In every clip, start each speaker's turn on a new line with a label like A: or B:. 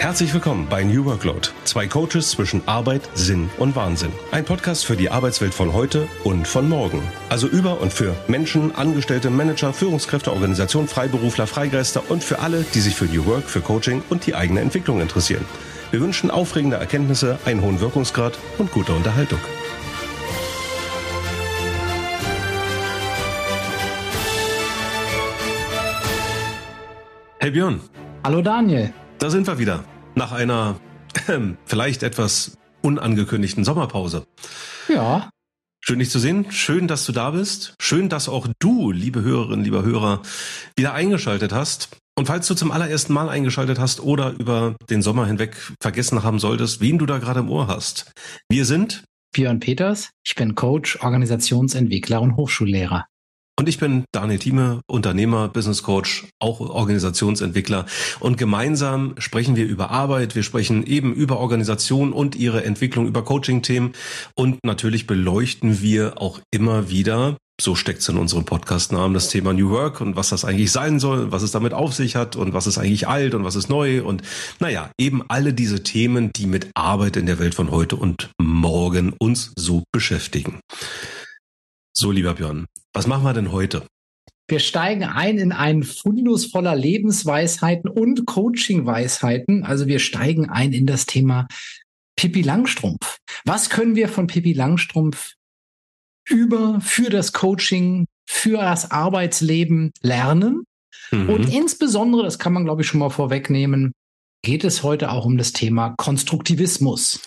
A: Herzlich willkommen bei New Workload. Zwei Coaches zwischen Arbeit, Sinn und Wahnsinn. Ein Podcast für die Arbeitswelt von heute und von morgen. Also über und für Menschen, Angestellte, Manager, Führungskräfte, Organisationen, Freiberufler, Freigeister und für alle, die sich für New Work, für Coaching und die eigene Entwicklung interessieren. Wir wünschen aufregende Erkenntnisse, einen hohen Wirkungsgrad und gute Unterhaltung. Hey Björn.
B: Hallo Daniel.
A: Da sind wir wieder. Nach einer äh, vielleicht etwas unangekündigten Sommerpause.
B: Ja.
A: Schön dich zu sehen. Schön, dass du da bist. Schön, dass auch du, liebe Hörerinnen, lieber Hörer, wieder eingeschaltet hast. Und falls du zum allerersten Mal eingeschaltet hast oder über den Sommer hinweg vergessen haben solltest, wen du da gerade im Ohr hast. Wir sind
B: Björn Peters. Ich bin Coach, Organisationsentwickler und Hochschullehrer.
A: Und ich bin Daniel Thieme, Unternehmer, Business Coach, auch Organisationsentwickler. Und gemeinsam sprechen wir über Arbeit, wir sprechen eben über Organisation und ihre Entwicklung, über Coaching-Themen. Und natürlich beleuchten wir auch immer wieder, so steckt es in unserem Podcast-Namen, das Thema New Work und was das eigentlich sein soll, was es damit auf sich hat und was ist eigentlich alt und was ist neu. Und naja, eben alle diese Themen, die mit Arbeit in der Welt von heute und morgen uns so beschäftigen. So, lieber Björn, was machen wir denn heute?
B: Wir steigen ein in einen Fundus voller Lebensweisheiten und Coaching-Weisheiten. Also wir steigen ein in das Thema Pippi Langstrumpf. Was können wir von Pippi Langstrumpf über für das Coaching, für das Arbeitsleben lernen? Mhm. Und insbesondere, das kann man glaube ich schon mal vorwegnehmen, geht es heute auch um das Thema Konstruktivismus.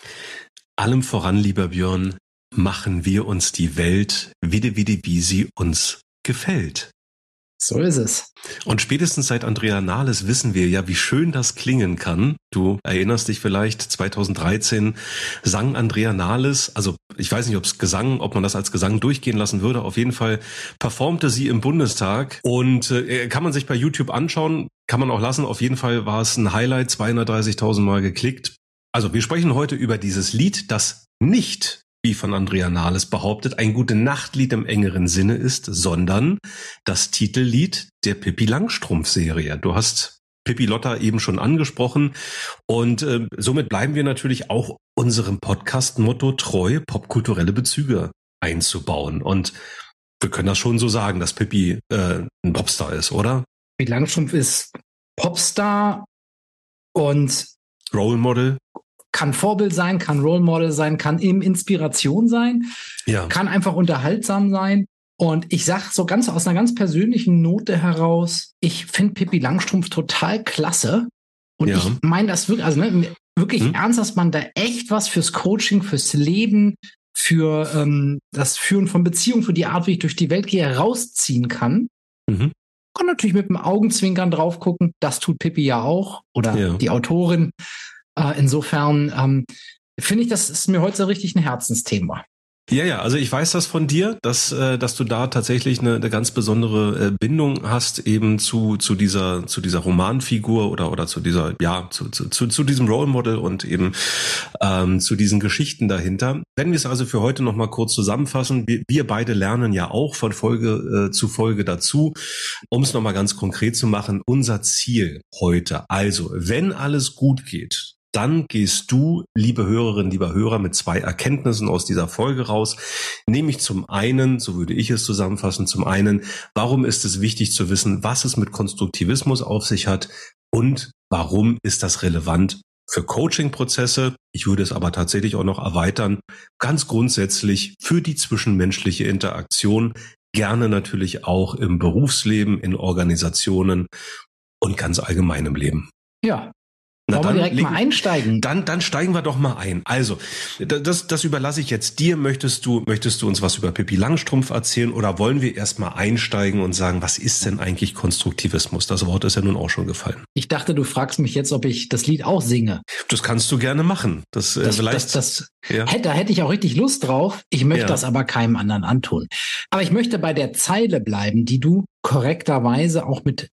A: Allem voran, lieber Björn, machen wir uns die Welt wieder wie, wie sie uns gefällt.
B: So ist es.
A: Und spätestens seit Andrea Nahles wissen wir ja, wie schön das klingen kann. Du erinnerst dich vielleicht, 2013 sang Andrea Nahles, also ich weiß nicht, ob es Gesang, ob man das als Gesang durchgehen lassen würde. Auf jeden Fall performte sie im Bundestag und äh, kann man sich bei YouTube anschauen, kann man auch lassen. Auf jeden Fall war es ein Highlight, 230.000 Mal geklickt. Also wir sprechen heute über dieses Lied, das nicht wie von Andrea Nahles behauptet, ein gute Nachtlied im engeren Sinne ist, sondern das Titellied der Pippi Langstrumpf-Serie. Du hast Pippi Lotta eben schon angesprochen und äh, somit bleiben wir natürlich auch unserem Podcast-Motto treu, popkulturelle Bezüge einzubauen. Und wir können das schon so sagen, dass Pippi äh, ein Popstar ist, oder?
B: Pippi Langstrumpf ist Popstar und
A: Role Model
B: kann Vorbild sein, kann Role Model sein, kann eben Inspiration sein, ja. kann einfach unterhaltsam sein. Und ich sag so ganz aus einer ganz persönlichen Note heraus, ich finde Pippi Langstrumpf total klasse. Und ja. ich meine das wirklich, also ne, wirklich hm. ernst, dass man da echt was fürs Coaching, fürs Leben, für ähm, das Führen von Beziehungen, für die Art, wie ich durch die Welt gehe, rausziehen kann. Mhm. Kann natürlich mit dem Augenzwinkern drauf gucken. Das tut Pippi ja auch oder ja. die Autorin. Äh, insofern ähm, finde ich, das ist mir heute so richtig ein Herzensthema.
A: Ja, ja, also ich weiß das von dir, dass, äh, dass du da tatsächlich eine, eine ganz besondere äh, Bindung hast eben zu, zu dieser, zu dieser Romanfigur oder, oder zu dieser, ja, zu, zu, zu diesem Role Model und eben ähm, zu diesen Geschichten dahinter. Wenn wir es also für heute nochmal kurz zusammenfassen, wir, wir beide lernen ja auch von Folge äh, zu Folge dazu, um es nochmal ganz konkret zu machen, unser Ziel heute. Also, wenn alles gut geht, dann gehst du, liebe Hörerinnen, lieber Hörer, mit zwei Erkenntnissen aus dieser Folge raus. Nämlich zum einen, so würde ich es zusammenfassen, zum einen, warum ist es wichtig zu wissen, was es mit Konstruktivismus auf sich hat und warum ist das relevant für Coaching-Prozesse. Ich würde es aber tatsächlich auch noch erweitern, ganz grundsätzlich für die zwischenmenschliche Interaktion, gerne natürlich auch im Berufsleben, in Organisationen und ganz allgemein im Leben.
B: Ja, na, Wollen wir direkt mal einsteigen?
A: Dann, dann steigen wir doch mal ein. Also, das, das überlasse ich jetzt dir. Möchtest du, möchtest du uns was über Pippi Langstrumpf erzählen oder wollen wir erst mal einsteigen und sagen, was ist denn eigentlich Konstruktivismus? Das Wort ist ja nun auch schon gefallen.
B: Ich dachte, du fragst mich jetzt, ob ich das Lied auch singe.
A: Das kannst du gerne machen. Das,
B: äh, das vielleicht. Das, das, ja. hätte, da hätte ich auch richtig Lust drauf. Ich möchte ja. das aber keinem anderen antun. Aber ich möchte bei der Zeile bleiben, die du korrekterweise auch mit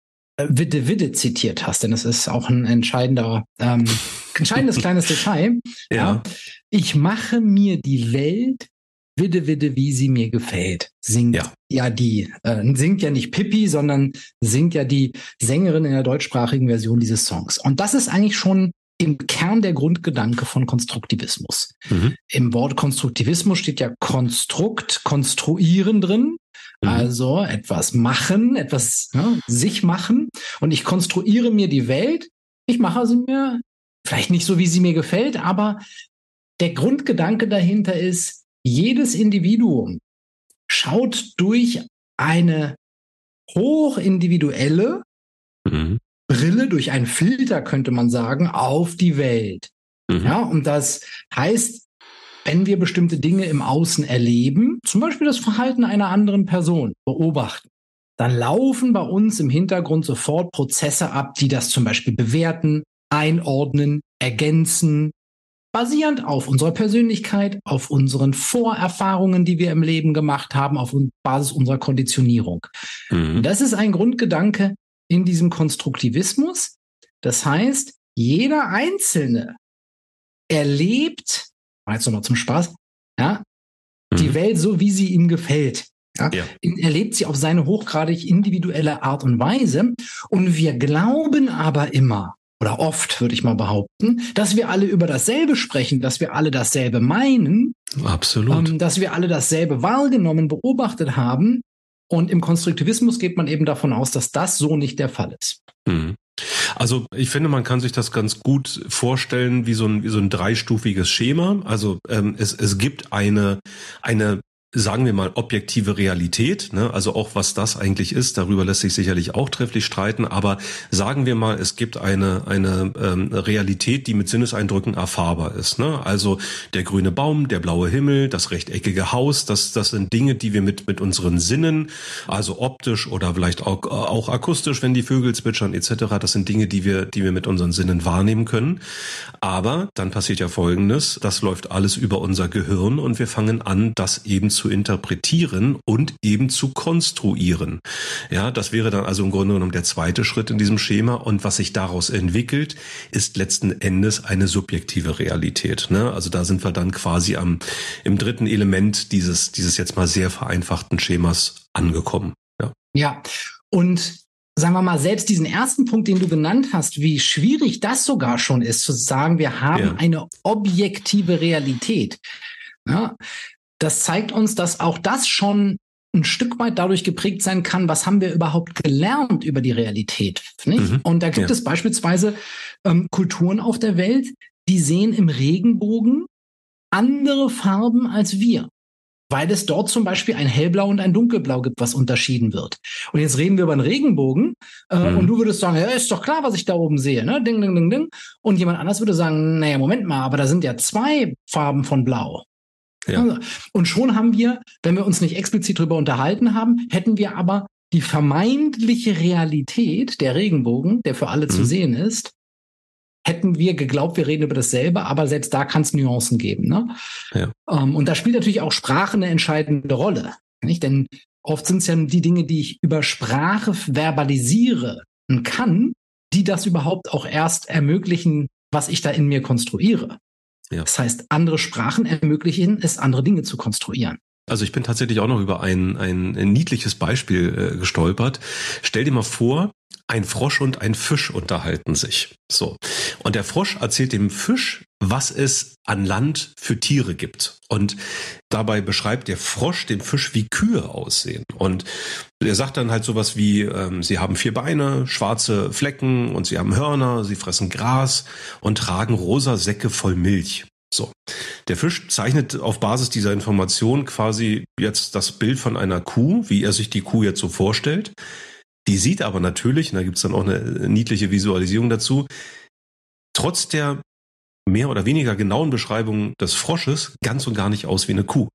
B: Witte Witte zitiert hast, denn es ist auch ein entscheidender, ähm, entscheidendes kleines Detail. Ja. ja. Ich mache mir die Welt Witte Witte, wie sie mir gefällt. Singt ja, ja die, äh, singt ja nicht Pippi, sondern singt ja die Sängerin in der deutschsprachigen Version dieses Songs. Und das ist eigentlich schon im Kern der Grundgedanke von Konstruktivismus. Mhm. Im Wort Konstruktivismus steht ja Konstrukt, konstruieren drin. Mhm. Also etwas machen, etwas ne, sich machen. Und ich konstruiere mir die Welt. Ich mache sie mir vielleicht nicht so, wie sie mir gefällt, aber der Grundgedanke dahinter ist, jedes Individuum schaut durch eine hochindividuelle mhm. Brille, durch einen Filter, könnte man sagen, auf die Welt. Mhm. Ja, und das heißt, wenn wir bestimmte Dinge im Außen erleben, zum Beispiel das Verhalten einer anderen Person beobachten, dann laufen bei uns im Hintergrund sofort Prozesse ab, die das zum Beispiel bewerten, einordnen, ergänzen, basierend auf unserer Persönlichkeit, auf unseren Vorerfahrungen, die wir im Leben gemacht haben, auf Basis unserer Konditionierung. Mhm. Das ist ein Grundgedanke in diesem Konstruktivismus. Das heißt, jeder Einzelne erlebt, jetzt nochmal zum Spaß, ja, mhm. die Welt so, wie sie ihm gefällt. Ja, ja. Erlebt sie auf seine hochgradig individuelle Art und Weise. Und wir glauben aber immer, oder oft würde ich mal behaupten, dass wir alle über dasselbe sprechen, dass wir alle dasselbe meinen.
A: Absolut. Ähm,
B: dass wir alle dasselbe wahrgenommen, beobachtet haben. Und im Konstruktivismus geht man eben davon aus, dass das so nicht der Fall ist. Mhm.
A: Also ich finde, man kann sich das ganz gut vorstellen wie so ein, wie so ein dreistufiges Schema. Also ähm, es, es gibt eine, eine sagen wir mal, objektive Realität, ne? also auch was das eigentlich ist, darüber lässt sich sicherlich auch trefflich streiten, aber sagen wir mal, es gibt eine, eine ähm, Realität, die mit Sinneseindrücken erfahrbar ist. Ne? Also der grüne Baum, der blaue Himmel, das rechteckige Haus, das, das sind Dinge, die wir mit, mit unseren Sinnen, also optisch oder vielleicht auch, auch akustisch, wenn die Vögel zwitschern etc., das sind Dinge, die wir, die wir mit unseren Sinnen wahrnehmen können. Aber dann passiert ja Folgendes, das läuft alles über unser Gehirn und wir fangen an, das eben zu interpretieren und eben zu konstruieren. Ja, das wäre dann also im Grunde genommen der zweite Schritt in diesem Schema. Und was sich daraus entwickelt, ist letzten Endes eine subjektive Realität. Ne? Also da sind wir dann quasi am, im dritten Element dieses, dieses jetzt mal sehr vereinfachten Schemas angekommen.
B: Ja. Ja. Und sagen wir mal, selbst diesen ersten Punkt, den du genannt hast, wie schwierig das sogar schon ist, zu sagen, wir haben ja. eine objektive Realität. Ja, das zeigt uns, dass auch das schon ein Stück weit dadurch geprägt sein kann, was haben wir überhaupt gelernt über die Realität. Nicht? Mhm. Und da gibt ja. es beispielsweise ähm, Kulturen auf der Welt, die sehen im Regenbogen andere Farben als wir. Weil es dort zum Beispiel ein hellblau und ein dunkelblau gibt, was unterschieden wird. Und jetzt reden wir über einen Regenbogen äh, mhm. und du würdest sagen, ja, ist doch klar, was ich da oben sehe, ne? Ding, ding, ding, ding. Und jemand anders würde sagen, naja, Moment mal, aber da sind ja zwei Farben von blau. Ja. Und schon haben wir, wenn wir uns nicht explizit darüber unterhalten haben, hätten wir aber die vermeintliche Realität der Regenbogen, der für alle mhm. zu sehen ist, hätten wir geglaubt, wir reden über dasselbe, aber selbst da kann es Nuancen geben. Ne? Ja. Um, ähm, und da spielt natürlich auch Sprache eine entscheidende Rolle. Nicht? Denn oft sind es ja die Dinge, die ich über Sprache verbalisiere kann, die das überhaupt auch erst ermöglichen, was ich da in mir konstruiere. Ja. Das heißt, andere Sprachen ermöglichen es, andere Dinge zu konstruieren.
A: Also ich bin tatsächlich auch noch über ein, ein niedliches Beispiel äh, gestolpert. Stell dir mal vor, ein Frosch und ein Fisch unterhalten sich. So. Und der Frosch erzählt dem Fisch, was es an Land für Tiere gibt. Und dabei beschreibt der Frosch dem Fisch, wie Kühe aussehen. Und er sagt dann halt sowas wie, ähm, sie haben vier Beine, schwarze Flecken und sie haben Hörner, sie fressen Gras und tragen rosa Säcke voll Milch. So. Der Fisch zeichnet auf Basis dieser Information quasi jetzt das Bild von einer Kuh, wie er sich die Kuh jetzt so vorstellt. Die sieht aber natürlich, und da gibt's dann auch eine niedliche Visualisierung dazu, trotz der mehr oder weniger genauen Beschreibung des Frosches ganz und gar nicht aus wie eine Kuh.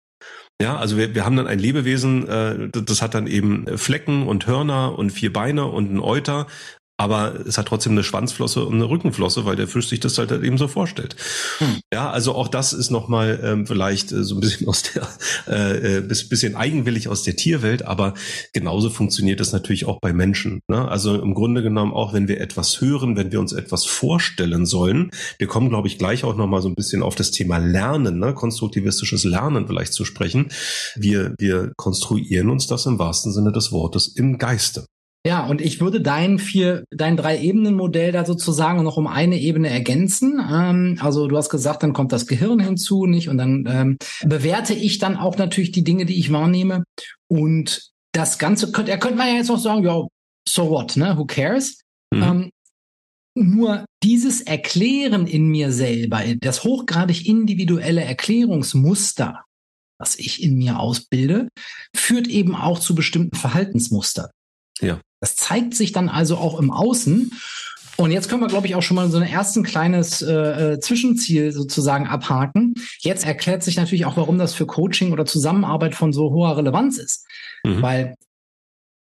A: Ja, also wir, wir haben dann ein Lebewesen, äh, das hat dann eben Flecken und Hörner und vier Beine und ein Euter, aber es hat trotzdem eine Schwanzflosse und eine Rückenflosse, weil der Fisch sich das halt eben so vorstellt. Hm. Ja, also auch das ist nochmal ähm, vielleicht äh, so ein bisschen aus der, äh, äh bisschen eigenwillig aus der Tierwelt, aber genauso funktioniert das natürlich auch bei Menschen. Ne? Also im Grunde genommen auch, wenn wir etwas hören, wenn wir uns etwas vorstellen sollen, wir kommen, glaube ich, gleich auch nochmal so ein bisschen auf das Thema Lernen, ne? konstruktivistisches Lernen vielleicht zu sprechen. Wir, wir konstruieren uns das im wahrsten Sinne des Wortes im Geiste.
B: Ja, und ich würde dein vier, dein Drei-Ebenen-Modell da sozusagen noch um eine Ebene ergänzen. Ähm, also du hast gesagt, dann kommt das Gehirn hinzu, nicht? Und dann ähm, bewerte ich dann auch natürlich die Dinge, die ich wahrnehme. Und das Ganze könnte, er könnte man ja jetzt noch sagen, ja, so what, ne? Who cares? Mhm. Ähm, nur dieses Erklären in mir selber, das hochgradig individuelle Erklärungsmuster, was ich in mir ausbilde, führt eben auch zu bestimmten Verhaltensmustern. Ja. Das zeigt sich dann also auch im Außen. Und jetzt können wir, glaube ich, auch schon mal so ein ersten kleines äh, äh, Zwischenziel sozusagen abhaken. Jetzt erklärt sich natürlich auch, warum das für Coaching oder Zusammenarbeit von so hoher Relevanz ist. Mhm. Weil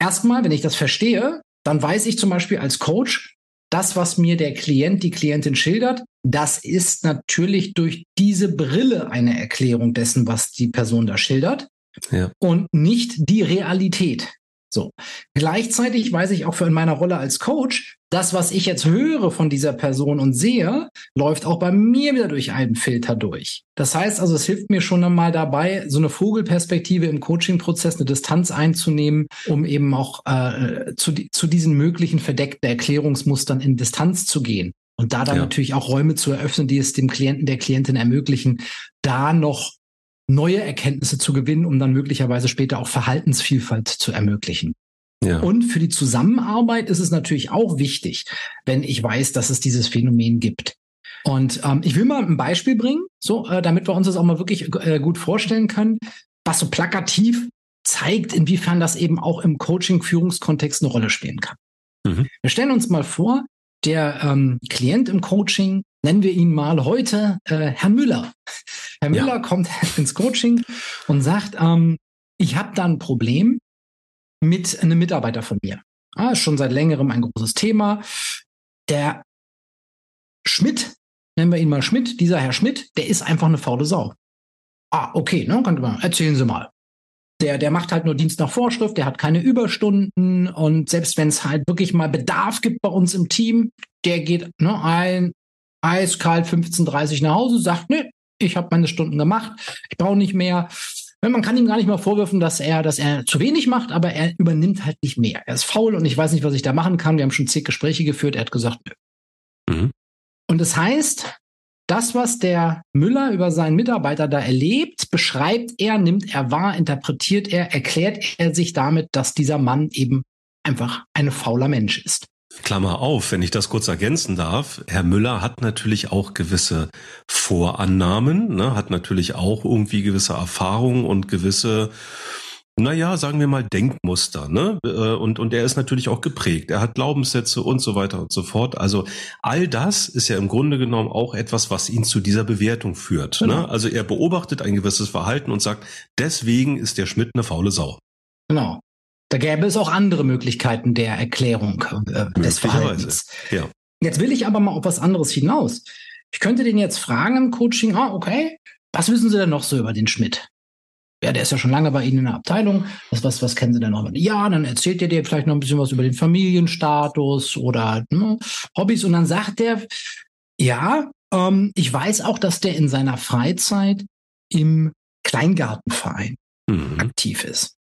B: erstmal, wenn ich das verstehe, dann weiß ich zum Beispiel als Coach, das, was mir der Klient, die Klientin schildert, das ist natürlich durch diese Brille eine Erklärung dessen, was die Person da schildert. Ja. Und nicht die Realität. So. Gleichzeitig weiß ich auch für in meiner Rolle als Coach, das, was ich jetzt höre von dieser Person und sehe, läuft auch bei mir wieder durch einen Filter durch. Das heißt also, es hilft mir schon einmal dabei, so eine Vogelperspektive im Coaching-Prozess, eine Distanz einzunehmen, um eben auch äh, zu, zu diesen möglichen verdeckten Erklärungsmustern in Distanz zu gehen. Und da dann ja. natürlich auch Räume zu eröffnen, die es dem Klienten, der Klientin ermöglichen, da noch neue Erkenntnisse zu gewinnen, um dann möglicherweise später auch Verhaltensvielfalt zu ermöglichen. Ja. Und für die Zusammenarbeit ist es natürlich auch wichtig, wenn ich weiß, dass es dieses Phänomen gibt. Und ähm, ich will mal ein Beispiel bringen, so äh, damit wir uns das auch mal wirklich äh, gut vorstellen können, was so plakativ zeigt, inwiefern das eben auch im Coaching-Führungskontext eine Rolle spielen kann. Mhm. Wir stellen uns mal vor, der ähm, Klient im Coaching, nennen wir ihn mal heute äh, Herr Müller. Herr Müller ja. kommt ins Coaching und sagt, ähm, ich habe da ein Problem mit einem Mitarbeiter von mir. Ah, ist schon seit längerem ein großes Thema. Der Schmidt, nennen wir ihn mal Schmidt, dieser Herr Schmidt, der ist einfach eine faule Sau. Ah, okay, ne, könnte man, erzählen Sie mal der, der macht halt nur Dienst nach Vorschrift, der hat keine Überstunden und selbst wenn es halt wirklich mal Bedarf gibt bei uns im Team, der geht ne, ein eiskalt 15:30 nach Hause, sagt, ne, ich habe meine Stunden gemacht, ich brauche nicht mehr. Man kann ihm gar nicht mal vorwürfen, dass er, dass er zu wenig macht, aber er übernimmt halt nicht mehr. Er ist faul und ich weiß nicht, was ich da machen kann. Wir haben schon zig Gespräche geführt. Er hat gesagt, nö. Mhm. Und das heißt, das, was der Müller über seinen Mitarbeiter da erlebt, beschreibt er, nimmt er wahr, interpretiert er, erklärt er sich damit, dass dieser Mann eben einfach ein fauler Mensch ist.
A: Klammer auf, wenn ich das kurz ergänzen darf. Herr Müller hat natürlich auch gewisse Vorannahmen, ne, hat natürlich auch irgendwie gewisse Erfahrungen und gewisse naja, sagen wir mal Denkmuster, ne? Äh, und, und er ist natürlich auch geprägt. Er hat Glaubenssätze und so weiter und so fort. Also all das ist ja im Grunde genommen auch etwas, was ihn zu dieser Bewertung führt. Ne? Genau. Ne? Also er beobachtet ein gewisses Verhalten und sagt, deswegen ist der Schmidt eine faule Sau.
B: Genau. Da gäbe es auch andere Möglichkeiten der Erklärung äh, des Verhaltens. Ja. Jetzt will ich aber mal auf was anderes hinaus. Ich könnte den jetzt fragen im Coaching, ah, okay, was wissen Sie denn noch so über den Schmidt? ja, der ist ja schon lange bei Ihnen in der Abteilung. Was, was, was kennen Sie denn noch? Ja, dann erzählt er dir vielleicht noch ein bisschen was über den Familienstatus oder ne, Hobbys. Und dann sagt der, ja, ähm, ich weiß auch, dass der in seiner Freizeit im Kleingartenverein mhm. aktiv ist.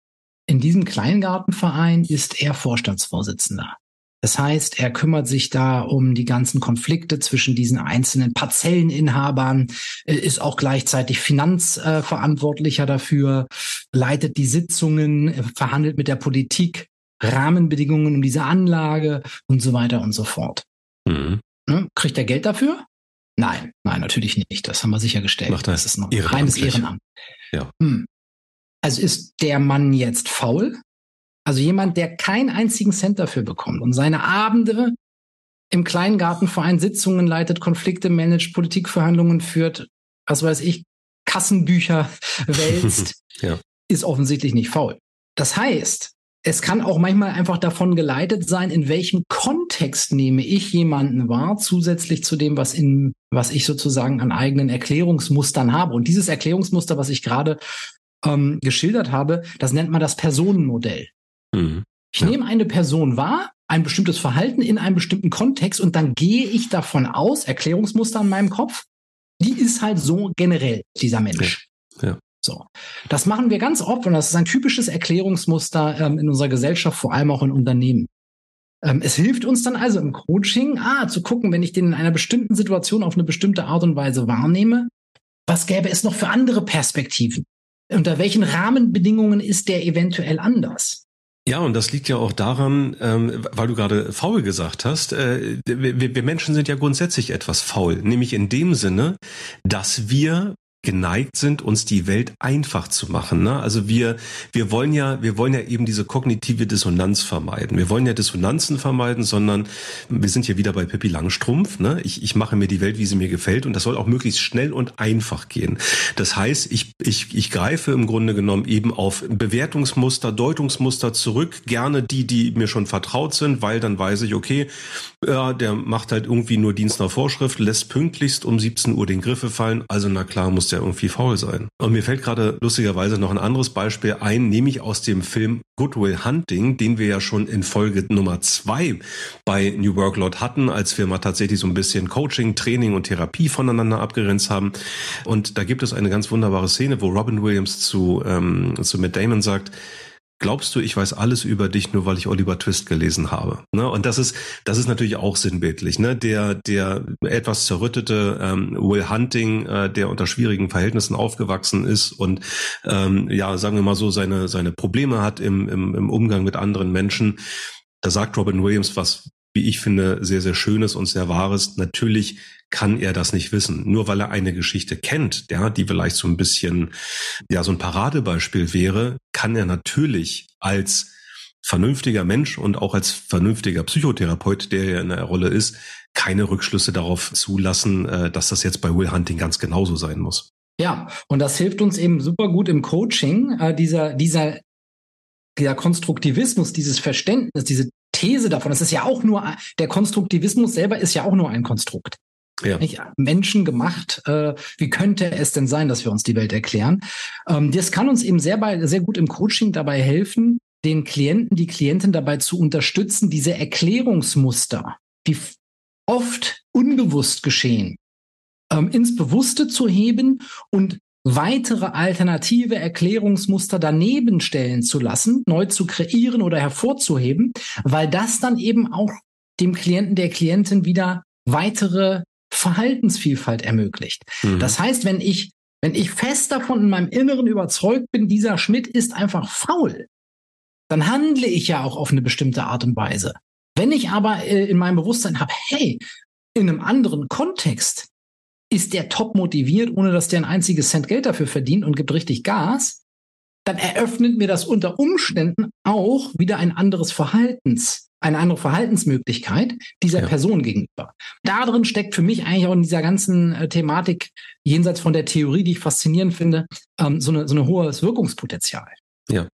B: In diesem Kleingartenverein ist er Vorstandsvorsitzender. Das heißt, er kümmert sich da um die ganzen Konflikte zwischen diesen einzelnen Parzelleninhabern, äh, ist auch gleichzeitig Finanzverantwortlicher dafür, leitet die Sitzungen, äh, verhandelt mit der Politik Rahmenbedingungen um diese Anlage und so weiter und so fort. Mhm. Ne? Kriegt er Geld dafür? Nein, nein, natürlich nicht. Das haben wir sichergestellt.
A: Macht
B: das ist
A: noch ein reines Ehrenamt.
B: Ja. Hm. Also ist der Mann jetzt faul? Also jemand, der keinen einzigen Cent dafür bekommt und seine Abende im Kleingartenverein Sitzungen leitet, Konflikte managt, Politikverhandlungen führt, was weiß ich, Kassenbücher wälzt, ja. ist offensichtlich nicht faul. Das heißt, es kann auch manchmal einfach davon geleitet sein, in welchem Kontext nehme ich jemanden wahr, zusätzlich zu dem, was in, was ich sozusagen an eigenen Erklärungsmustern habe. Und dieses Erklärungsmuster, was ich gerade ähm, geschildert habe, das nennt man das Personenmodell. Mhm. Ich ja. nehme eine Person wahr, ein bestimmtes Verhalten in einem bestimmten Kontext und dann gehe ich davon aus, Erklärungsmuster in meinem Kopf, die ist halt so generell, dieser Mensch. Ja. ja. So. Das machen wir ganz oft und das ist ein typisches Erklärungsmuster ähm, in unserer Gesellschaft, vor allem auch in Unternehmen. Ähm, es hilft uns dann also im Coaching, ah, zu gucken, wenn ich den in einer bestimmten Situation auf eine bestimmte Art und Weise wahrnehme, was gäbe es noch für andere Perspektiven? Unter welchen Rahmenbedingungen ist der eventuell anders?
A: Ja, und das liegt ja auch daran, ähm, weil du gerade faul gesagt hast, äh, wir, wir Menschen sind ja grundsätzlich etwas faul, nämlich in dem Sinne, dass wir geneigt sind, uns die Welt einfach zu machen. Ne? Also wir, wir wollen ja, wir wollen ja eben diese kognitive Dissonanz vermeiden. Wir wollen ja Dissonanzen vermeiden, sondern wir sind hier wieder bei Pippi Langstrumpf. Ne? Ich, ich mache mir die Welt, wie sie mir gefällt, und das soll auch möglichst schnell und einfach gehen. Das heißt, ich, ich, ich greife im Grunde genommen eben auf Bewertungsmuster, Deutungsmuster zurück, gerne die, die mir schon vertraut sind, weil dann weiß ich, okay, ja, der macht halt irgendwie nur Dienst nach Vorschrift, lässt pünktlichst um 17 Uhr den Griffe fallen, also na klar muss der irgendwie faul sein. Und mir fällt gerade lustigerweise noch ein anderes Beispiel ein, nämlich aus dem Film Goodwill Hunting, den wir ja schon in Folge Nummer zwei bei New Workload hatten, als wir mal tatsächlich so ein bisschen Coaching, Training und Therapie voneinander abgegrenzt haben. Und da gibt es eine ganz wunderbare Szene, wo Robin Williams zu, ähm, zu Matt Damon sagt, glaubst du, ich weiß alles über dich, nur weil ich Oliver Twist gelesen habe? Ne? Und das ist, das ist natürlich auch sinnbildlich. Ne? Der, der etwas zerrüttete ähm, Will Hunting, äh, der unter schwierigen Verhältnissen aufgewachsen ist und ähm, ja, sagen wir mal so, seine, seine Probleme hat im, im, im Umgang mit anderen Menschen. Da sagt Robin Williams was, wie ich finde, sehr, sehr Schönes und sehr Wahres. Natürlich kann er das nicht wissen. Nur weil er eine Geschichte kennt, ja, die vielleicht so ein bisschen, ja, so ein Paradebeispiel wäre, kann er natürlich als vernünftiger Mensch und auch als vernünftiger Psychotherapeut, der ja in der Rolle ist, keine Rückschlüsse darauf zulassen, äh, dass das jetzt bei Will Hunting ganz genauso sein muss.
B: Ja, und das hilft uns eben super gut im Coaching, äh, dieser, dieser, dieser Konstruktivismus, dieses Verständnis, diese These davon, das ist ja auch nur, der Konstruktivismus selber ist ja auch nur ein Konstrukt. Ja. Nicht Menschen gemacht. Äh, wie könnte es denn sein, dass wir uns die Welt erklären? Ähm, das kann uns eben sehr, bei, sehr gut im Coaching dabei helfen, den Klienten, die Klientin dabei zu unterstützen, diese Erklärungsmuster, die oft unbewusst geschehen, ähm, ins Bewusste zu heben und weitere alternative Erklärungsmuster daneben stellen zu lassen, neu zu kreieren oder hervorzuheben, weil das dann eben auch dem Klienten, der Klientin wieder weitere Verhaltensvielfalt ermöglicht. Mhm. Das heißt, wenn ich, wenn ich fest davon in meinem Inneren überzeugt bin, dieser Schmidt ist einfach faul, dann handle ich ja auch auf eine bestimmte Art und Weise. Wenn ich aber äh, in meinem Bewusstsein habe, hey, in einem anderen Kontext ist der top motiviert, ohne dass der ein einziges Cent Geld dafür verdient und gibt richtig Gas, dann eröffnet mir das unter Umständen auch wieder ein anderes Verhaltens, eine andere Verhaltensmöglichkeit dieser ja. Person gegenüber. Darin steckt für mich eigentlich auch in dieser ganzen äh, Thematik, jenseits von der Theorie, die ich faszinierend finde, ähm, so, eine, so ein hohes Wirkungspotenzial.
A: Ja.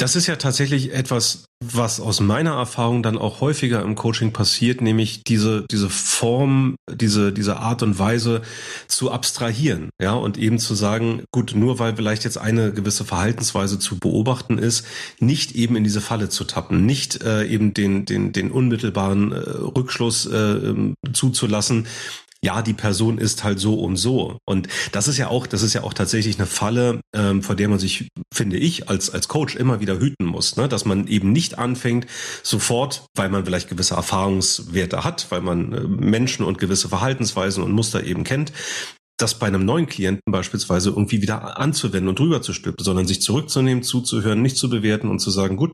A: Das ist ja tatsächlich etwas, was aus meiner Erfahrung dann auch häufiger im Coaching passiert, nämlich diese, diese Form, diese, diese Art und Weise zu abstrahieren, ja, und eben zu sagen, gut, nur weil vielleicht jetzt eine gewisse Verhaltensweise zu beobachten ist, nicht eben in diese Falle zu tappen, nicht äh, eben den, den, den unmittelbaren äh, Rückschluss äh, ähm, zuzulassen, ja, die Person ist halt so und so. Und das ist ja auch, das ist ja auch tatsächlich eine Falle, ähm, vor der man sich, finde ich, als, als Coach immer wieder hüten muss, ne? dass man eben nicht anfängt, sofort, weil man vielleicht gewisse Erfahrungswerte hat, weil man äh, Menschen und gewisse Verhaltensweisen und Muster eben kennt, das bei einem neuen Klienten beispielsweise irgendwie wieder anzuwenden und drüber zu stülpen, sondern sich zurückzunehmen, zuzuhören, nicht zu bewerten und zu sagen, gut,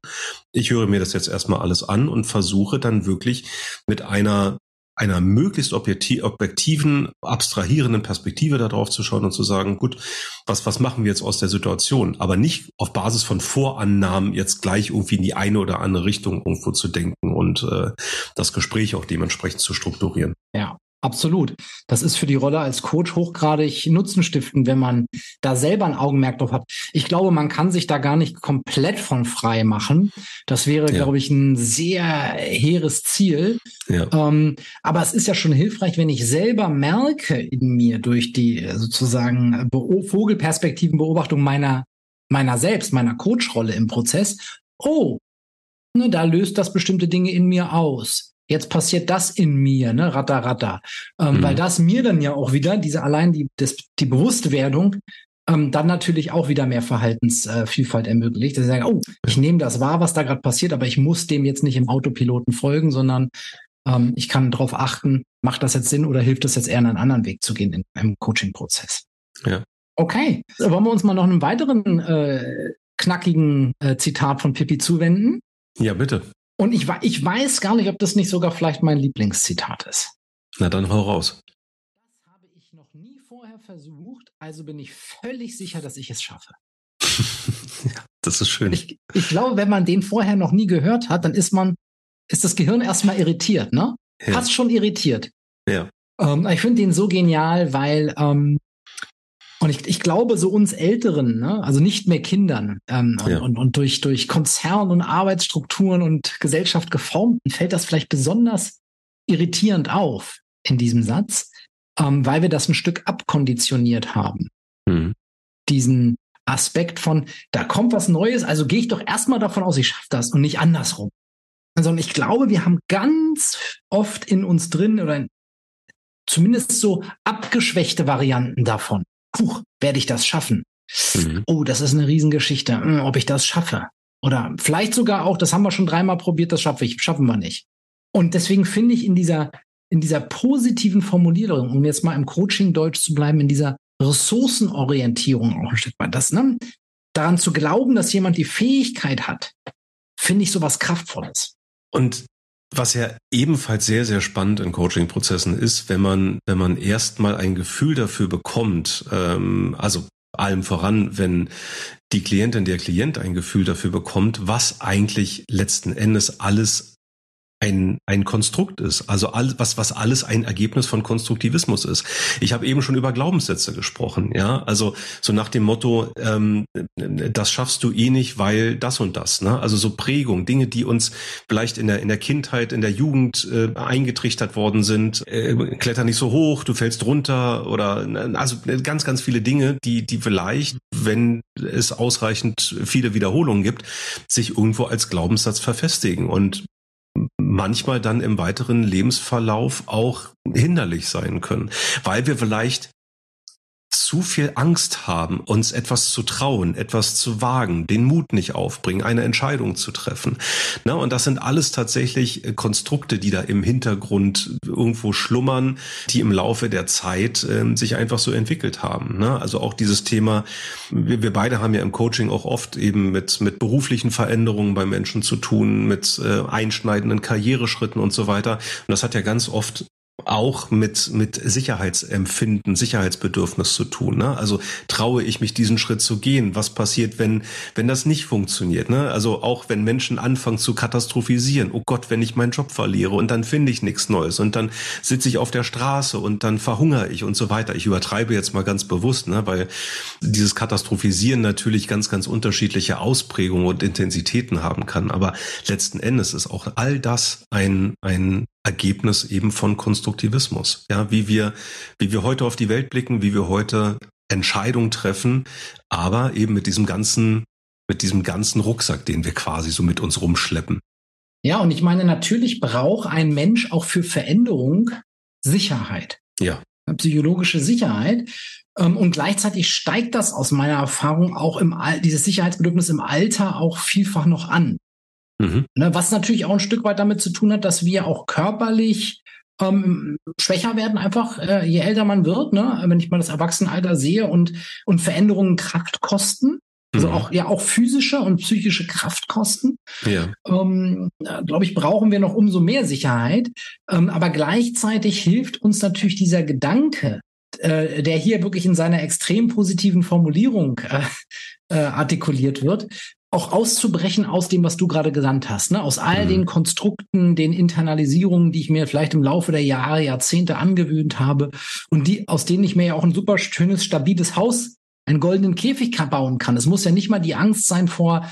A: ich höre mir das jetzt erstmal alles an und versuche dann wirklich mit einer einer möglichst objektiven, abstrahierenden Perspektive darauf zu schauen und zu sagen, gut, was, was machen wir jetzt aus der Situation? Aber nicht auf Basis von Vorannahmen jetzt gleich irgendwie in die eine oder andere Richtung irgendwo zu denken und äh, das Gespräch auch dementsprechend zu strukturieren.
B: Ja. Absolut. Das ist für die Rolle als Coach hochgradig nutzenstiftend, wenn man da selber ein Augenmerk drauf hat. Ich glaube, man kann sich da gar nicht komplett von frei machen. Das wäre, ja. glaube ich, ein sehr hehres Ziel. Ja. Ähm, aber es ist ja schon hilfreich, wenn ich selber merke in mir durch die sozusagen Vogelperspektivenbeobachtung meiner, meiner selbst, meiner Coachrolle im Prozess. Oh, ne, da löst das bestimmte Dinge in mir aus jetzt passiert das in mir, ne, ratter, ratter. Ähm, mhm. Weil das mir dann ja auch wieder, diese allein die, das, die Bewusstwerdung ähm, dann natürlich auch wieder mehr Verhaltensvielfalt äh, ermöglicht. Dass sie sagen, oh, ich nehme das wahr, was da gerade passiert, aber ich muss dem jetzt nicht im Autopiloten folgen, sondern ähm, ich kann darauf achten, macht das jetzt Sinn oder hilft es jetzt eher einen anderen Weg zu gehen in einem Coaching-Prozess?
A: Ja.
B: Okay, wollen wir uns mal noch einen weiteren äh, knackigen äh, Zitat von Pippi zuwenden?
A: Ja, bitte.
B: Und ich, ich weiß gar nicht, ob das nicht sogar vielleicht mein Lieblingszitat ist.
A: Na dann hau raus.
B: Das habe ich noch nie vorher versucht, also bin ich völlig sicher, dass ich es schaffe.
A: ja, das ist schön.
B: Ich, ich glaube, wenn man den vorher noch nie gehört hat, dann ist man, ist das Gehirn erstmal irritiert, ne? Ja. Fast schon irritiert.
A: Ja.
B: Ähm, ich finde den so genial, weil ähm, und ich, ich glaube, so uns Älteren, ne, also nicht mehr Kindern ähm, ja. und, und durch, durch Konzern und Arbeitsstrukturen und Gesellschaft geformten, fällt das vielleicht besonders irritierend auf in diesem Satz, ähm, weil wir das ein Stück abkonditioniert haben. Mhm. Diesen Aspekt von, da kommt was Neues, also gehe ich doch erstmal davon aus, ich schaffe das und nicht andersrum. Sondern ich glaube, wir haben ganz oft in uns drin oder zumindest so abgeschwächte Varianten davon puh, werde ich das schaffen? Mhm. Oh, das ist eine Riesengeschichte, hm, ob ich das schaffe. Oder vielleicht sogar auch, das haben wir schon dreimal probiert, das schaffe ich, schaffen wir nicht. Und deswegen finde ich in dieser, in dieser positiven Formulierung, um jetzt mal im Coaching-Deutsch zu bleiben, in dieser Ressourcenorientierung auch ein Stück weit, das, ne, daran zu glauben, dass jemand die Fähigkeit hat, finde ich sowas Kraftvolles.
A: Und was ja ebenfalls sehr, sehr spannend in Coaching-Prozessen ist, wenn man, wenn man erstmal ein Gefühl dafür bekommt, ähm, also allem voran, wenn die Klientin, der Klient ein Gefühl dafür bekommt, was eigentlich letzten Endes alles ein, ein Konstrukt ist. Also alles, was, was alles ein Ergebnis von Konstruktivismus ist. Ich habe eben schon über Glaubenssätze gesprochen, ja. Also so nach dem Motto, ähm, das schaffst du eh nicht, weil das und das. Ne? Also so Prägung, Dinge, die uns vielleicht in der, in der Kindheit, in der Jugend äh, eingetrichtert worden sind. Äh, kletter nicht so hoch, du fällst runter oder also ganz, ganz viele Dinge, die, die vielleicht, wenn es ausreichend viele Wiederholungen gibt, sich irgendwo als Glaubenssatz verfestigen. Und manchmal dann im weiteren Lebensverlauf auch hinderlich sein können, weil wir vielleicht zu viel Angst haben, uns etwas zu trauen, etwas zu wagen, den Mut nicht aufbringen, eine Entscheidung zu treffen. Na, und das sind alles tatsächlich äh, Konstrukte, die da im Hintergrund irgendwo schlummern, die im Laufe der Zeit äh, sich einfach so entwickelt haben. Na, also auch dieses Thema, wir, wir beide haben ja im Coaching auch oft eben mit, mit beruflichen Veränderungen bei Menschen zu tun, mit äh, einschneidenden Karriereschritten und so weiter. Und das hat ja ganz oft auch mit, mit Sicherheitsempfinden, Sicherheitsbedürfnis zu tun. Ne? Also traue ich mich diesen Schritt zu gehen? Was passiert, wenn, wenn das nicht funktioniert? Ne? Also auch wenn Menschen anfangen zu katastrophisieren, oh Gott, wenn ich meinen Job verliere und dann finde ich nichts Neues und dann sitze ich auf der Straße und dann verhungere ich und so weiter. Ich übertreibe jetzt mal ganz bewusst, ne? weil dieses Katastrophisieren natürlich ganz, ganz unterschiedliche Ausprägungen und Intensitäten haben kann. Aber letzten Endes ist auch all das ein, ein Ergebnis eben von Konstruktivismus. Ja, wie wir, wie wir heute auf die Welt blicken, wie wir heute Entscheidungen treffen, aber eben mit diesem ganzen, mit diesem ganzen Rucksack, den wir quasi so mit uns rumschleppen.
B: Ja, und ich meine, natürlich braucht ein Mensch auch für Veränderung Sicherheit.
A: Ja.
B: Psychologische Sicherheit. Ähm, und gleichzeitig steigt das aus meiner Erfahrung auch im Al dieses Sicherheitsbedürfnis im Alter auch vielfach noch an. Mhm. Ne, was natürlich auch ein Stück weit damit zu tun hat, dass wir auch körperlich ähm, schwächer werden, einfach äh, je älter man wird, ne? wenn ich mal das Erwachsenenalter sehe und, und Veränderungen Kraft kosten. Also mhm. auch ja auch physische und psychische Kraftkosten.
A: Ja.
B: Ähm, Glaube ich, brauchen wir noch umso mehr Sicherheit. Ähm, aber gleichzeitig hilft uns natürlich dieser Gedanke, äh, der hier wirklich in seiner extrem positiven Formulierung äh, äh, artikuliert wird, auch auszubrechen aus dem, was du gerade genannt hast, ne? aus all mhm. den Konstrukten, den Internalisierungen, die ich mir vielleicht im Laufe der Jahre, Jahrzehnte angewöhnt habe und die, aus denen ich mir ja auch ein super schönes, stabiles Haus, einen goldenen Käfig bauen kann. Es muss ja nicht mal die Angst sein vor,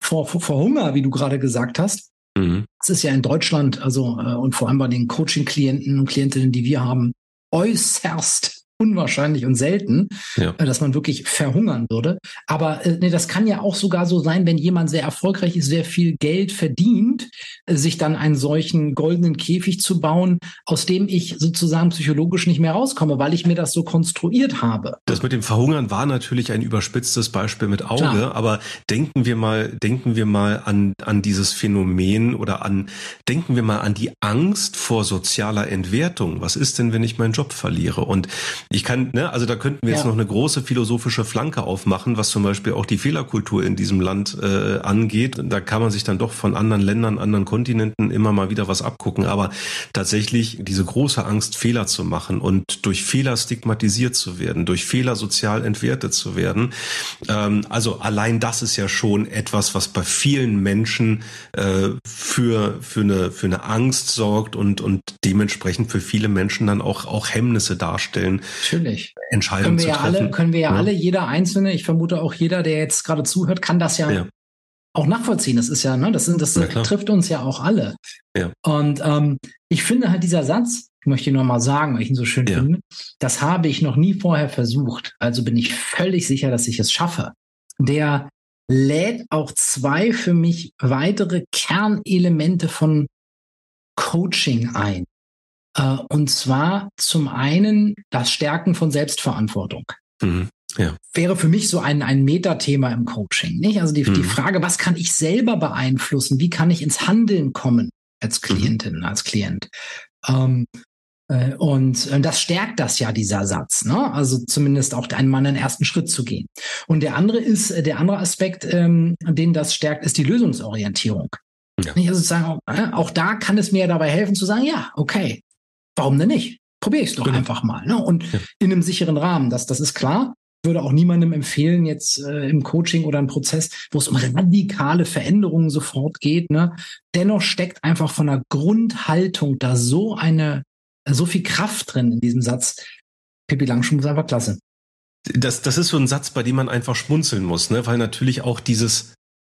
B: vor, vor, vor Hunger, wie du gerade gesagt hast. Mhm. Es ist ja in Deutschland, also äh, und vor allem bei den Coaching-Klienten und Klientinnen, die wir haben, äußerst unwahrscheinlich und selten, ja. Äh, dass man wirklich verhungern würde. Aber äh, nee, das kann ja auch sogar so sein, wenn jemand sehr erfolgreich ist, sehr viel Geld verdient, äh, sich dann einen solchen goldenen Käfig zu bauen, aus dem ich sozusagen psychologisch nicht mehr rauskomme, weil ich mir das so konstruiert habe.
A: Das mit dem Verhungern war natürlich ein überspitztes Beispiel mit Auge, Klar. aber denken wir mal, denken wir mal an, an dieses Phänomen oder an, denken wir mal an die Angst vor sozialer Entwertung. Was ist denn, wenn ich meinen Job verliere? Und ich kann, ne, also da könnten wir jetzt noch eine große philosophische Flanke aufmachen, was zum Beispiel auch die Fehlerkultur in diesem Land äh, angeht. Da kann man sich dann doch von anderen Ländern, anderen Kontinenten immer mal wieder was abgucken. Aber tatsächlich diese große Angst, Fehler zu machen und durch Fehler stigmatisiert zu werden, durch Fehler sozial entwertet zu werden. Ähm, also allein das ist ja schon etwas, was bei vielen Menschen äh, für, für, eine, für eine Angst sorgt und, und dementsprechend für viele Menschen dann auch, auch Hemmnisse darstellen.
B: Natürlich.
A: Entscheidungen
B: können wir
A: zu treffen.
B: Ja alle, können wir ja, ja, alle, jeder Einzelne, ich vermute auch jeder, der jetzt gerade zuhört, kann das ja, ja. auch nachvollziehen. Das ist ja, ne, das, sind, das trifft uns ja auch alle. Ja. Und ähm, ich finde halt dieser Satz, ich möchte nur mal sagen, weil ich ihn so schön finde, das habe ich noch nie vorher versucht. Also bin ich völlig sicher, dass ich es schaffe. Der lädt auch zwei für mich weitere Kernelemente von Coaching ein. Äh, und zwar zum einen das Stärken von Selbstverantwortung. Mhm. Ja. Wäre für mich so ein, ein Metathema im Coaching. Nicht? Also die, mhm. die Frage, was kann ich selber beeinflussen? Wie kann ich ins Handeln kommen als mhm. Klientin, mhm. als Klient? Ähm, äh, und das stärkt das ja, dieser Satz, ne? Also zumindest auch einmal einen ersten Schritt zu gehen. Und der andere ist, der andere Aspekt, ähm, den das stärkt, ist die Lösungsorientierung. Ja. Also sozusagen, äh, auch da kann es mir dabei helfen zu sagen, ja, okay, warum denn nicht? Probiere ich es doch genau. einfach mal. Ne? Und ja. in einem sicheren Rahmen, das, das ist klar. Würde auch niemandem empfehlen, jetzt äh, im Coaching oder im Prozess, wo es um radikale Veränderungen sofort geht. Ne? Dennoch steckt einfach von der Grundhaltung da so eine, so viel Kraft drin in diesem Satz. Pippi Langstrumpf ist einfach klasse.
A: Das, das ist so ein Satz, bei dem man einfach schmunzeln muss, ne? weil natürlich auch dieses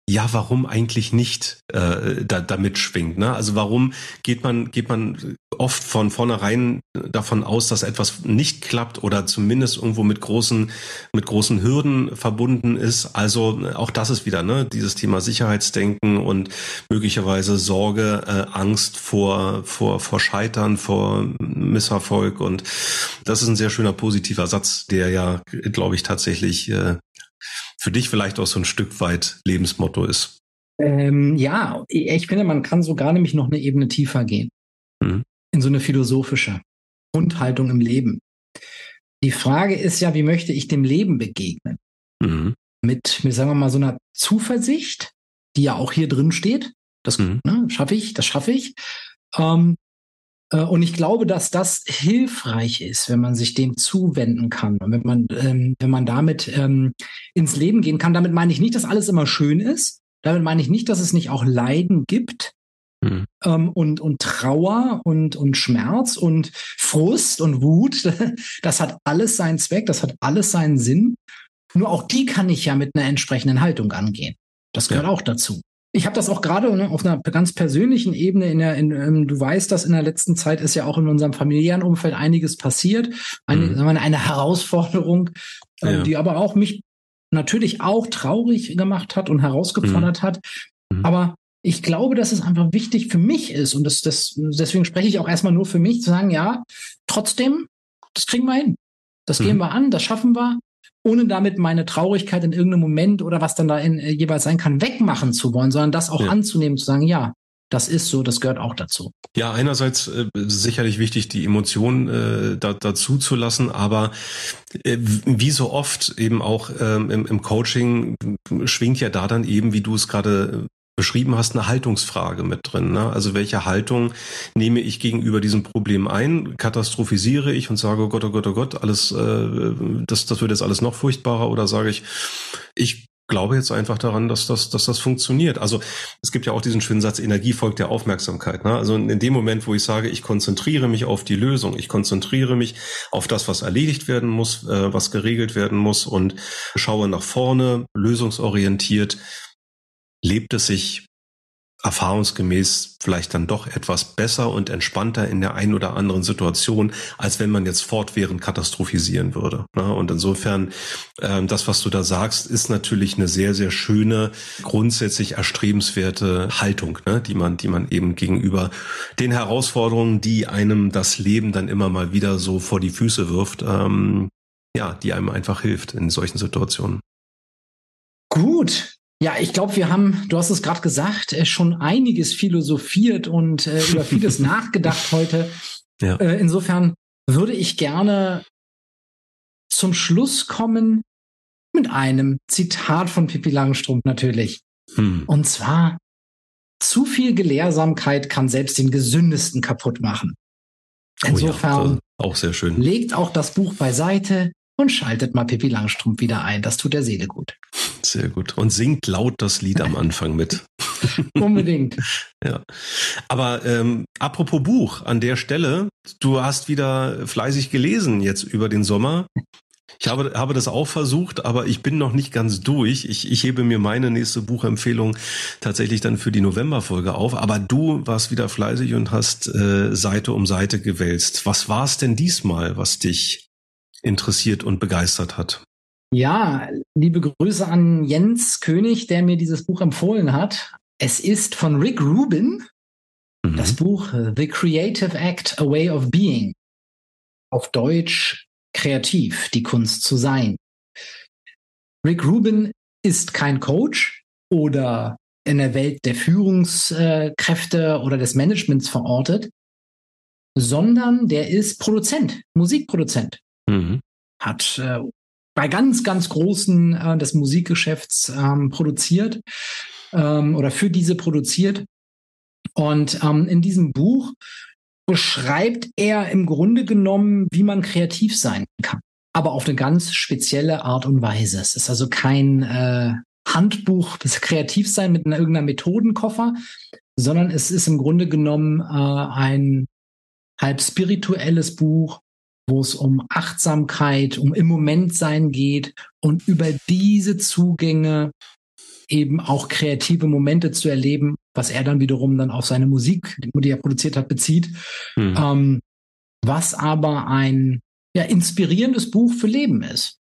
A: ja, warum eigentlich nicht äh, da, da mitschwingt. Ne? Also warum geht man, geht man oft von vornherein davon aus, dass etwas nicht klappt oder zumindest irgendwo mit großen, mit großen Hürden verbunden ist. Also auch das ist wieder ne, dieses Thema Sicherheitsdenken und möglicherweise Sorge, äh, Angst vor, vor, vor Scheitern, vor Misserfolg. Und das ist ein sehr schöner positiver Satz, der ja, glaube ich, tatsächlich äh, für dich vielleicht auch so ein Stück weit Lebensmotto ist.
B: Ähm, ja, ich finde, man kann sogar nämlich noch eine Ebene tiefer gehen. Mhm. In so eine philosophische Grundhaltung im Leben. Die Frage ist ja, wie möchte ich dem Leben begegnen? Mhm. Mit, mit, sagen wir mal, so einer Zuversicht, die ja auch hier drin steht. Das mhm. ne, schaffe ich, das schaffe ich. Ähm, äh, und ich glaube, dass das hilfreich ist, wenn man sich dem zuwenden kann und wenn man, ähm, wenn man damit ähm, ins Leben gehen kann. Damit meine ich nicht, dass alles immer schön ist. Damit meine ich nicht, dass es nicht auch Leiden gibt. Mhm. Ähm, und, und Trauer und, und Schmerz und Frust und Wut, das hat alles seinen Zweck, das hat alles seinen Sinn. Nur auch die kann ich ja mit einer entsprechenden Haltung angehen. Das gehört ja. auch dazu. Ich habe das auch gerade ne, auf einer ganz persönlichen Ebene. In der, in, ähm, du weißt, dass in der letzten Zeit ist ja auch in unserem familiären Umfeld einiges passiert. Eine, mhm. wir, eine Herausforderung, ähm, ja. die aber auch mich natürlich auch traurig gemacht hat und herausgefordert mhm. hat. Mhm. Aber ich glaube, dass es einfach wichtig für mich ist und das, das, deswegen spreche ich auch erstmal nur für mich, zu sagen, ja, trotzdem, das kriegen wir hin. Das gehen mhm. wir an, das schaffen wir ohne damit meine Traurigkeit in irgendeinem Moment oder was dann da in, äh, jeweils sein kann, wegmachen zu wollen, sondern das auch ja. anzunehmen, zu sagen, ja, das ist so, das gehört auch dazu.
A: Ja, einerseits äh, sicherlich wichtig, die Emotionen äh, da, dazu zu lassen, aber äh, wie so oft eben auch ähm, im, im Coaching schwingt ja da dann eben, wie du es gerade beschrieben hast, eine Haltungsfrage mit drin. Ne? Also welche Haltung nehme ich gegenüber diesem Problem ein? Katastrophisiere ich und sage, oh Gott, oh Gott, oh Gott, alles, äh, das, das wird jetzt alles noch furchtbarer oder sage ich, ich glaube jetzt einfach daran, dass das, dass das funktioniert. Also es gibt ja auch diesen schönen Satz, Energie folgt der Aufmerksamkeit. Ne? Also in dem Moment, wo ich sage, ich konzentriere mich auf die Lösung, ich konzentriere mich auf das, was erledigt werden muss, äh, was geregelt werden muss und schaue nach vorne, lösungsorientiert, lebt es sich erfahrungsgemäß vielleicht dann doch etwas besser und entspannter in der einen oder anderen Situation, als wenn man jetzt fortwährend katastrophisieren würde. Ne? Und insofern, äh, das, was du da sagst, ist natürlich eine sehr, sehr schöne, grundsätzlich erstrebenswerte Haltung, ne? die man, die man eben gegenüber den Herausforderungen, die einem das Leben dann immer mal wieder so vor die Füße wirft, ähm, ja, die einem einfach hilft in solchen Situationen.
B: Gut, ja, ich glaube, wir haben, du hast es gerade gesagt, äh, schon einiges philosophiert und äh, über vieles nachgedacht heute. Ja. Äh, insofern würde ich gerne zum Schluss kommen mit einem Zitat von Pippi Langstrumpf natürlich. Hm. Und zwar, zu viel Gelehrsamkeit kann selbst den gesündesten kaputt machen. Insofern
A: oh ja, auch sehr schön.
B: legt auch das Buch beiseite, und schaltet mal Pippi Langstrumpf wieder ein. Das tut der Seele gut.
A: Sehr gut. Und singt laut das Lied am Anfang mit.
B: Unbedingt.
A: ja. Aber ähm, apropos Buch, an der Stelle, du hast wieder fleißig gelesen jetzt über den Sommer. Ich habe, habe das auch versucht, aber ich bin noch nicht ganz durch. Ich, ich hebe mir meine nächste Buchempfehlung tatsächlich dann für die Novemberfolge auf. Aber du warst wieder fleißig und hast äh, Seite um Seite gewälzt. Was war es denn diesmal, was dich interessiert und begeistert hat.
B: Ja, liebe Grüße an Jens König, der mir dieses Buch empfohlen hat. Es ist von Rick Rubin, mhm. das Buch The Creative Act, A Way of Being. Auf Deutsch kreativ, die Kunst zu sein. Rick Rubin ist kein Coach oder in der Welt der Führungskräfte oder des Managements verortet, sondern der ist Produzent, Musikproduzent. Mhm. Hat äh, bei ganz, ganz großen äh, des Musikgeschäfts ähm, produziert ähm, oder für diese produziert. Und ähm, in diesem Buch beschreibt er im Grunde genommen, wie man kreativ sein kann, aber auf eine ganz spezielle Art und Weise. Es ist also kein äh, Handbuch des Kreativsein mit einer irgendeiner Methodenkoffer, sondern es ist im Grunde genommen äh, ein halb spirituelles Buch, wo es um Achtsamkeit, um im Moment sein geht und über diese Zugänge eben auch kreative Momente zu erleben, was er dann wiederum dann auf seine Musik, die er produziert hat, bezieht. Mhm. Ähm, was aber ein ja, inspirierendes Buch für Leben ist.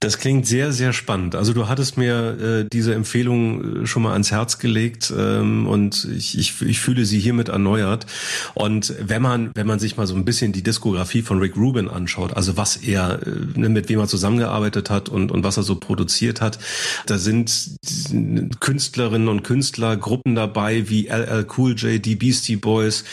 A: Das klingt sehr, sehr spannend. Also du hattest mir äh, diese Empfehlung äh, schon mal ans Herz gelegt ähm, und ich, ich, ich fühle sie hiermit erneuert. Und wenn man, wenn man sich mal so ein bisschen die Diskografie von Rick Rubin anschaut, also was er, äh, ne, mit wem er zusammengearbeitet hat und, und was er so produziert hat, da sind Künstlerinnen und Künstler, Gruppen dabei wie LL Cool J, die Beastie Boys,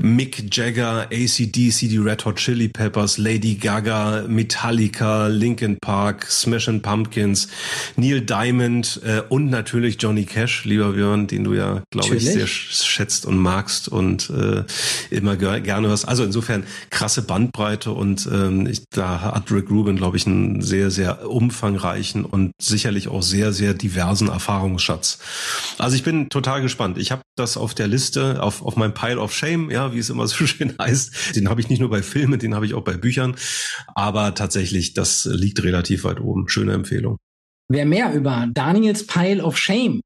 A: Mick Jagger, ACDC, die Red Hot Chili Peppers, Lady Gaga, Metallica, Linkin Park, Smashing Pumpkins, Neil Diamond äh, und natürlich Johnny Cash, lieber Björn, den du ja, glaube ich, sehr schätzt und magst und äh, immer gerne hörst. Also insofern krasse Bandbreite und ähm, ich, da hat Rick Rubin, glaube ich, einen sehr, sehr umfangreichen und sicherlich auch sehr, sehr diversen Erfahrungsschatz. Also ich bin total gespannt. Ich habe das auf der Liste, auf, auf meinem Pile of Shame, ja, wie es immer so schön heißt. Den habe ich nicht nur bei Filmen, den habe ich auch bei Büchern. Aber tatsächlich, das liegt relativ weit oben. Schöne Empfehlung.
B: Wer mehr über Daniels Pile of Shame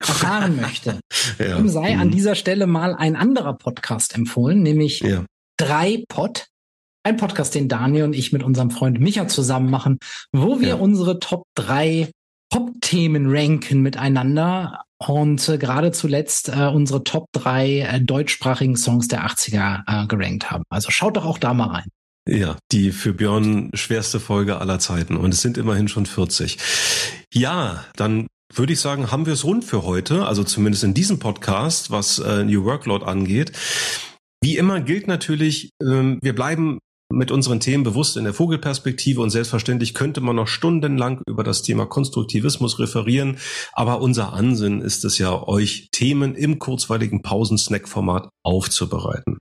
B: erfahren möchte, ja. ihm sei mhm. an dieser Stelle mal ein anderer Podcast empfohlen, nämlich ja. drei Pod. Ein Podcast, den Daniel und ich mit unserem Freund Micha zusammen machen, wo wir ja. unsere Top drei Pop-Themen ranken miteinander und äh, gerade zuletzt äh, unsere Top drei äh, deutschsprachigen Songs der 80er äh, gerankt haben. Also schaut doch auch da mal rein.
A: Ja, die für Björn schwerste Folge aller Zeiten. Und es sind immerhin schon 40. Ja, dann würde ich sagen, haben wir es rund für heute. Also zumindest in diesem Podcast, was äh, New Workload angeht. Wie immer gilt natürlich, ähm, wir bleiben mit unseren Themen bewusst in der Vogelperspektive und selbstverständlich könnte man noch stundenlang über das Thema Konstruktivismus referieren, aber unser Ansinn ist es ja, euch Themen im kurzweiligen Pausensnack-Format aufzubereiten.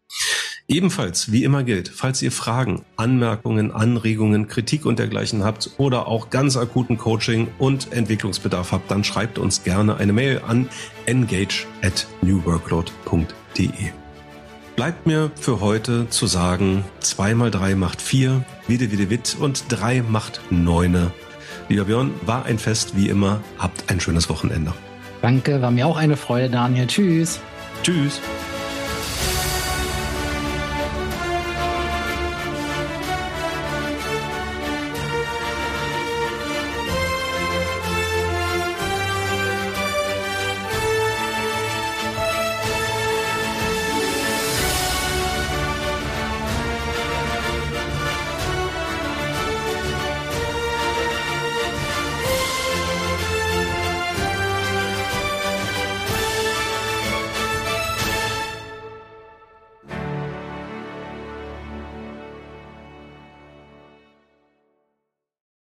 A: Ebenfalls, wie immer gilt, falls ihr Fragen, Anmerkungen, Anregungen, Kritik und dergleichen habt oder auch ganz akuten Coaching und Entwicklungsbedarf habt, dann schreibt uns gerne eine Mail an engage at newworkload.de. Bleibt mir für heute zu sagen, 2 mal 3 macht 4, wieder wieder wit und 3 macht 9. Lieber Björn, war ein Fest wie immer. Habt ein schönes Wochenende.
B: Danke, war mir auch eine Freude, Daniel. Tschüss.
A: Tschüss.